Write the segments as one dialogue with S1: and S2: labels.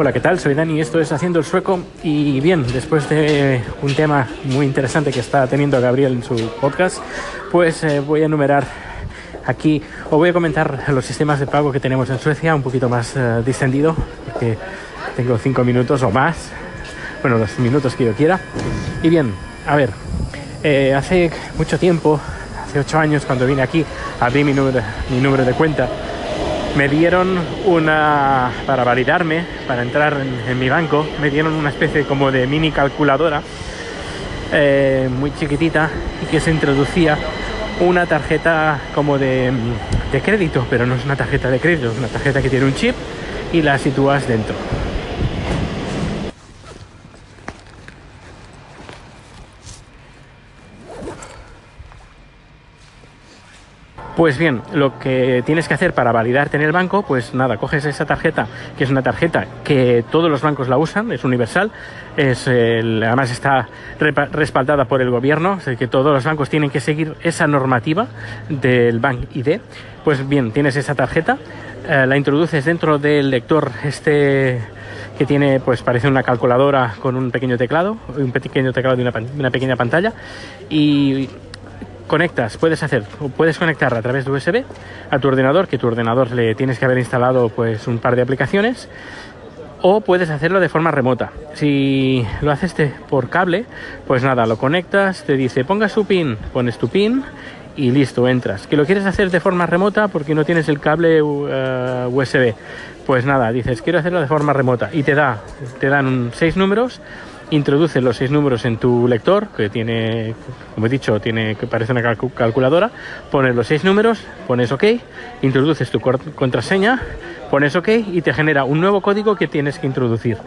S1: Hola, ¿qué tal? Soy Dani y esto es Haciendo el Sueco. Y bien, después de un tema muy interesante que está teniendo Gabriel en su podcast, pues eh, voy a enumerar aquí, o voy a comentar los sistemas de pago que tenemos en Suecia, un poquito más eh, distendido, porque tengo cinco minutos o más, bueno, los minutos que yo quiera. Y bien, a ver, eh, hace mucho tiempo, hace ocho años, cuando vine aquí, abrí mi número, mi número de cuenta me dieron una, para validarme, para entrar en, mi banco, me dieron una especie como de mini calculadora eh, muy chiquitita y que se introducía una tarjeta como de, de crédito, pero no es una tarjeta de crédito, es una tarjeta que tiene un chip y la sitúas dentro. Pues bien, lo que tienes que hacer para validarte en el banco, pues nada, coges esa tarjeta, que es una tarjeta que todos los bancos la usan, es universal, es además está respaldada por el gobierno, es que todos los bancos tienen que seguir esa normativa del Bank ID. Pues bien, tienes esa tarjeta, eh, la introduces dentro del lector este que tiene, pues parece una calculadora con un pequeño teclado, un pequeño teclado de una, una pequeña pantalla y conectas, puedes hacer, puedes conectar a través de USB a tu ordenador, que tu ordenador le tienes que haber instalado pues un par de aplicaciones, o puedes hacerlo de forma remota. Si lo haces por cable, pues nada, lo conectas, te dice ponga su pin, pones tu pin y listo, entras. Que lo quieres hacer de forma remota porque no tienes el cable USB, eh, pues nada, dices quiero hacerlo de forma remota y te da, te dan seis números introduces los seis números en tu lector, que tiene, como he dicho, tiene que parece una calculadora, pones los seis números, pones OK, introduces tu contraseña, pones OK y te genera un nuevo código que tienes que introducir.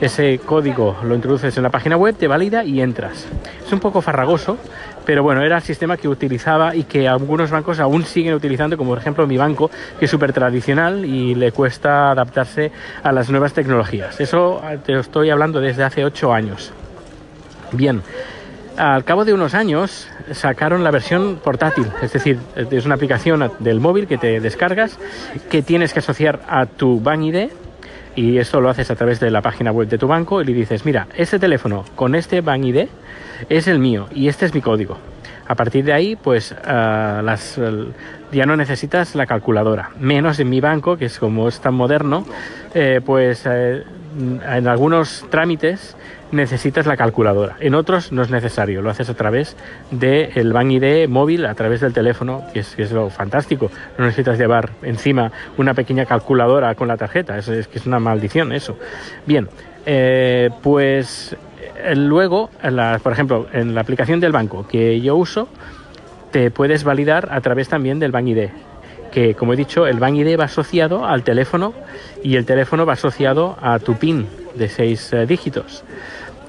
S1: Ese código lo introduces en la página web, te valida y entras. Es un poco farragoso, pero bueno, era el sistema que utilizaba y que algunos bancos aún siguen utilizando, como por ejemplo mi banco, que es súper tradicional y le cuesta adaptarse a las nuevas tecnologías. Eso te lo estoy hablando desde hace ocho años. Bien, al cabo de unos años sacaron la versión portátil, es decir, es una aplicación del móvil que te descargas, que tienes que asociar a tu Bank ID y esto lo haces a través de la página web de tu banco y le dices, mira, este teléfono con este Bank ID es el mío y este es mi código. A partir de ahí, pues las, ya no necesitas la calculadora. Menos en mi banco, que es como es tan moderno, eh, pues eh, en algunos trámites necesitas la calculadora. En otros no es necesario, lo haces a través del de ID móvil, a través del teléfono, que es, lo fantástico. No necesitas llevar encima una pequeña calculadora con la tarjeta, es, que es una maldición eso. Bien, eh, pues eh, luego, por ejemplo, en la aplicación del banco que yo uso, te puedes validar a través también del Bank ID que como he dicho, el Bank ID va asociado al teléfono y el teléfono va asociado a tu PIN de seis eh, dígitos.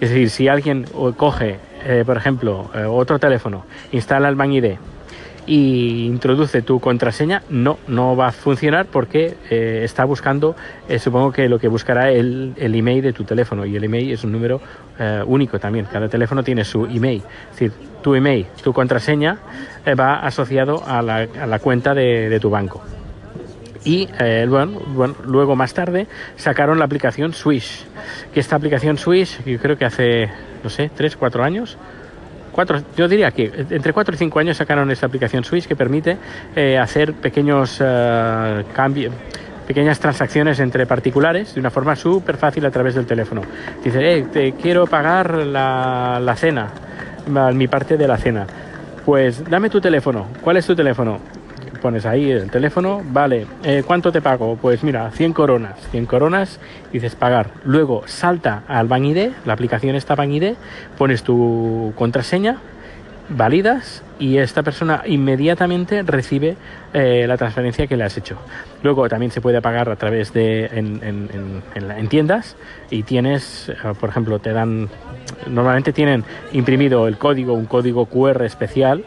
S1: Es decir, si alguien coge, eh, por ejemplo, eh, otro teléfono, instala el Bank ID y introduce tu contraseña, no, no va a funcionar porque eh, está buscando, supongo que lo que buscará el, el email de tu teléfono y el email es un número único también. Cada teléfono tiene su email. Es decir, tu email, tu contraseña va asociado a la, cuenta de tu banco y eh, bueno, luego más tarde sacaron la aplicación Swish, que esta aplicación Swish, yo creo que hace, no sé, 3, 4 años, cuatro, yo diría que entre 4 y 5 años sacaron esta aplicación Swish que permite eh, hacer pequeños eh, cambios pequeñas transacciones entre particulares de una forma súper fácil a través del teléfono. Dice, te quiero pagar la, la cena, mi parte de la cena. Pues dame tu teléfono. ¿Cuál es tu teléfono? Pones ahí el teléfono, vale, eh, ¿cuánto te pago? Pues mira, 100 coronas, 100 coronas, dices pagar. Luego salta al Bank la aplicación está Bank pones tu contraseña, validas y esta persona inmediatamente recibe eh, la transferencia que le has hecho. Luego también se puede pagar a través de en, tiendas y tienes, eh, por ejemplo, te dan, normalmente tienen imprimido el código, un código QR especial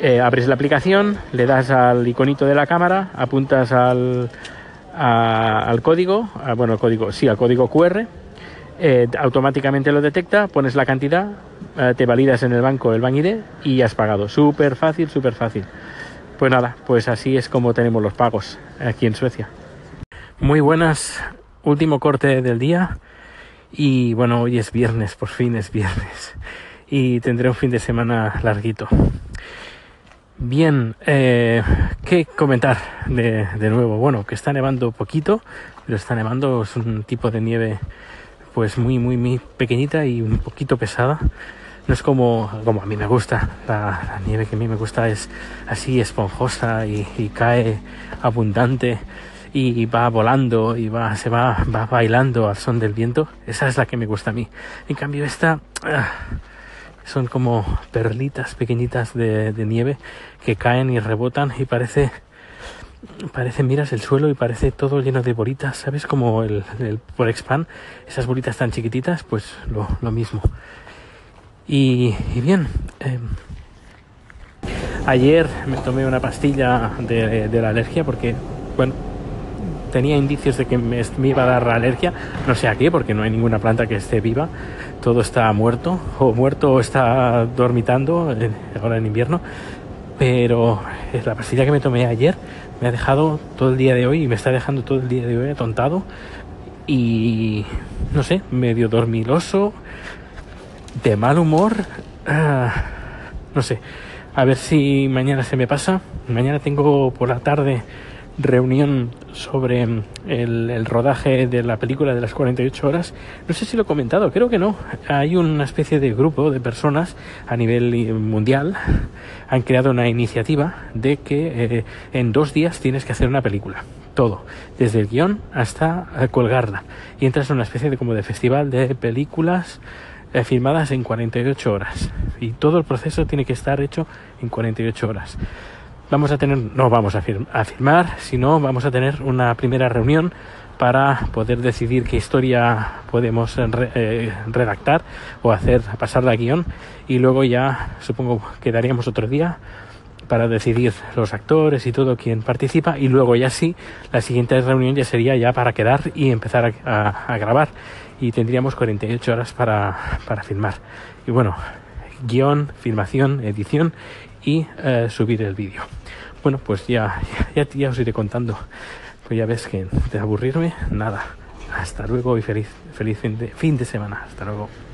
S1: eh, abres la aplicación, le das al iconito de la cámara, apuntas al, al código, bueno, el código, sí, al código QR, eh, automáticamente lo detecta, pones la cantidad, eh, te validas en el banco el Bank ID y has pagado. Súper fácil, súper fácil. Pues nada, pues así es como tenemos los pagos aquí en Suecia. Muy buenas último corte del día y bueno, hoy es viernes, por fin es viernes y tendré un fin de semana larguito. Bien, eh, ¿qué comentar de, de, nuevo? Bueno, que está nevando poquito, pero está nevando, es un tipo de nieve pues muy, muy, muy pequeñita y un poquito pesada. No es como, como a mí me gusta, la, nieve que a mí me gusta es así esponjosa y, cae abundante y va volando y va, se va, va bailando al son del viento. Esa es la que me gusta a mí. En cambio esta... Ah, son como perlitas pequeñitas de, nieve que caen y rebotan y parece parece miras el suelo y parece todo lleno de bolitas sabes como el, el Porexpan esas bolitas tan chiquititas pues lo, mismo. Y, bien eh, ayer me tomé una pastilla de, de la alergia porque bueno tenía indicios de que me, iba a dar alergia, no sé a qué, porque no hay ninguna planta que esté viva, todo está muerto, o muerto o está dormitando ahora en invierno, pero la pastilla que me tomé ayer me ha dejado todo el día de hoy y me está dejando todo el día de hoy atontado y no sé, medio dormiloso, de mal humor, uh, no sé, a ver si mañana se me pasa, mañana tengo por la tarde reunión sobre el, el, rodaje de la película de las 48 horas. No sé si lo he comentado, creo que no. Hay una especie de grupo de personas a nivel mundial. Han creado una iniciativa de que eh, en dos días tienes que hacer una película. Todo, desde el guion hasta eh, colgarla. Y entras en una especie de como de festival de películas eh, filmadas en 48 horas. Y todo el proceso tiene que estar hecho en 48 horas vamos a tener, no vamos a, a firmar, sino vamos a tener una primera reunión para poder decidir qué historia podemos re, eh, redactar o hacer, pasar la guion. Y luego ya supongo que daríamos otro día para decidir los actores y todo quien participa. Y luego ya sí la siguiente reunión ya sería ya para quedar y empezar a, a, a grabar. Y tendríamos 48 horas para, para filmar y bueno guion, filmación, edición y eh, subir el vídeo. Bueno, pues ya, ya, ya os iré contando. Pues ya ves que de aburrirme, nada. Hasta luego y feliz, feliz fin de, fin de semana. Hasta luego.